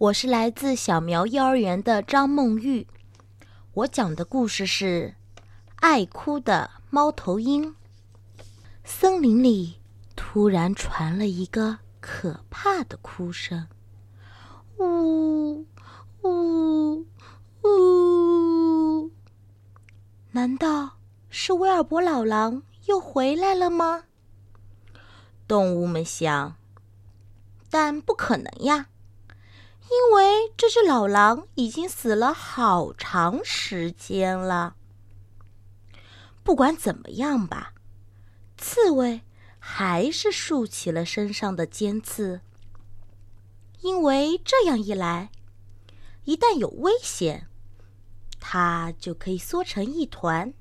我是来自小苗幼儿园的张梦玉，我讲的故事是《爱哭的猫头鹰》。森林里突然传了一个可怕的哭声，呜呜呜！难道是威尔伯老狼又回来了吗？动物们想，但不可能呀，因为这只老狼已经死了好长时间了。不管怎么样吧，刺猬还是竖起了身上的尖刺，因为这样一来，一旦有危险，它就可以缩成一团，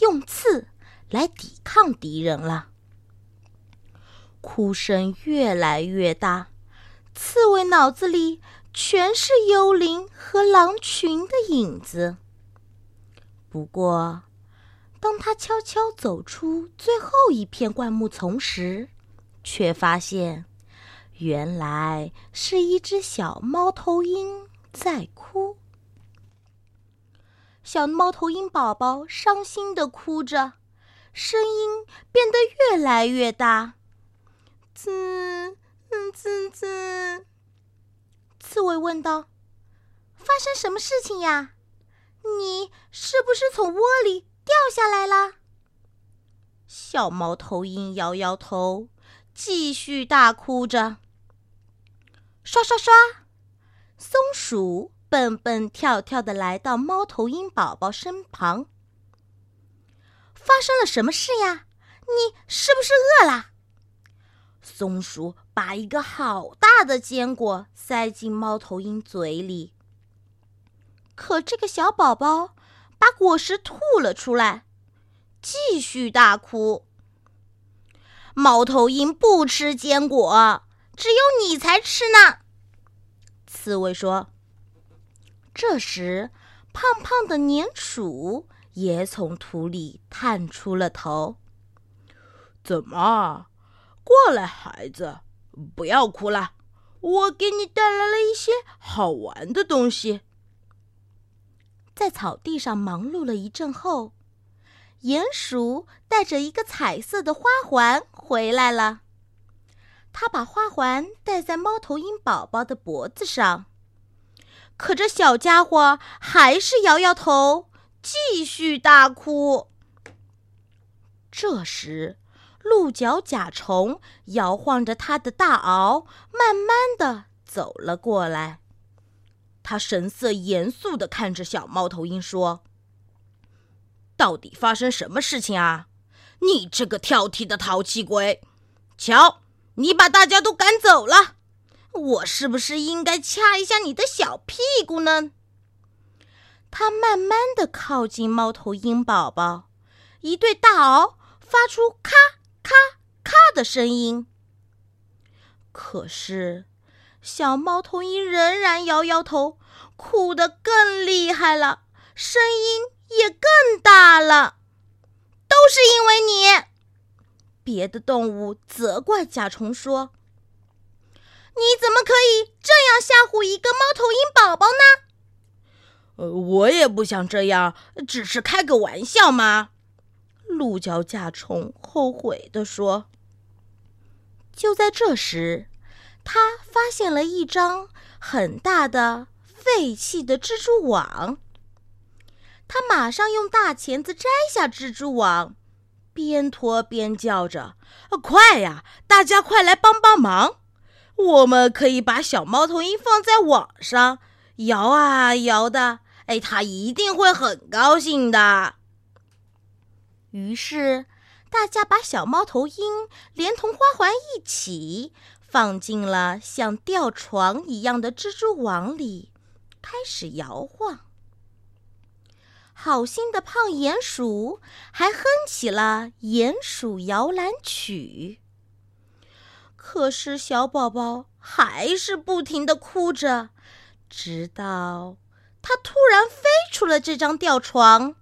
用刺来抵抗敌人了。哭声越来越大，刺猬脑子里全是幽灵和狼群的影子。不过，当他悄悄走出最后一片灌木丛时，却发现，原来是一只小猫头鹰在哭。小猫头鹰宝宝伤心的哭着，声音变得越来越大。滋，滋滋。刺猬问道：“发生什么事情呀？你是不是从窝里掉下来了？”小猫头鹰摇摇头，继续大哭着。刷刷刷，松鼠蹦蹦跳跳的来到猫头鹰宝宝身旁。发生了什么事呀？你是不是饿了？松鼠把一个好大的坚果塞进猫头鹰嘴里，可这个小宝宝把果实吐了出来，继续大哭。猫头鹰不吃坚果，只有你才吃呢。刺猬说。这时，胖胖的鼹鼠也从土里探出了头。怎么？过来，孩子，不要哭了。我给你带来了一些好玩的东西。在草地上忙碌了一阵后，鼹鼠带着一个彩色的花环回来了。他把花环戴在猫头鹰宝宝的脖子上，可这小家伙还是摇摇头，继续大哭。这时。鹿角甲虫摇晃着它的大螯，慢慢的走了过来。他神色严肃的看着小猫头鹰说：“到底发生什么事情啊？你这个挑剔的淘气鬼！瞧，你把大家都赶走了，我是不是应该掐一下你的小屁股呢？”他慢慢的靠近猫头鹰宝宝，一对大螯发出咔。咔咔的声音，可是小猫头鹰仍然摇摇头，哭得更厉害了，声音也更大了。都是因为你！别的动物责怪甲虫说：“你怎么可以这样吓唬一个猫头鹰宝宝呢？”“呃，我也不想这样，只是开个玩笑嘛。”鹿角甲虫后悔地说：“就在这时，他发现了一张很大的废弃的蜘蛛网。他马上用大钳子摘下蜘蛛网，边拖边叫着：‘快呀，大家快来帮帮忙！我们可以把小猫头鹰放在网上，摇啊摇的，哎，它一定会很高兴的。’”于是，大家把小猫头鹰连同花环一起放进了像吊床一样的蜘蛛网里，开始摇晃。好心的胖鼹鼠还哼起了鼹鼠摇篮曲。可是，小宝宝还是不停的哭着，直到他突然飞出了这张吊床。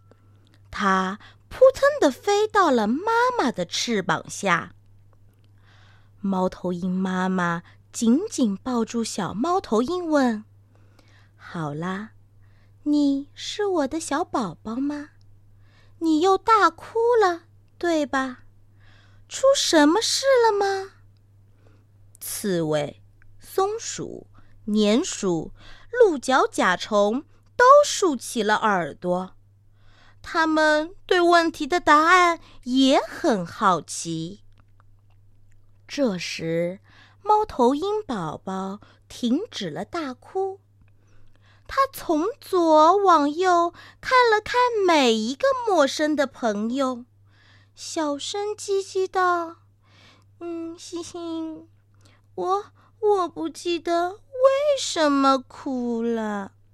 他。扑腾的飞到了妈妈的翅膀下。猫头鹰妈妈紧紧抱住小猫头鹰，问：“好啦，你是我的小宝宝吗？你又大哭了，对吧？出什么事了吗？”刺猬、松鼠、鼹鼠、鹿角甲虫都竖起了耳朵，他们对问题的答案也很好奇。这时，猫头鹰宝宝停止了大哭，他从左往右看了看每一个陌生的朋友，小声叽叽道：“嗯，嘻嘻，我我不记得为什么哭了。”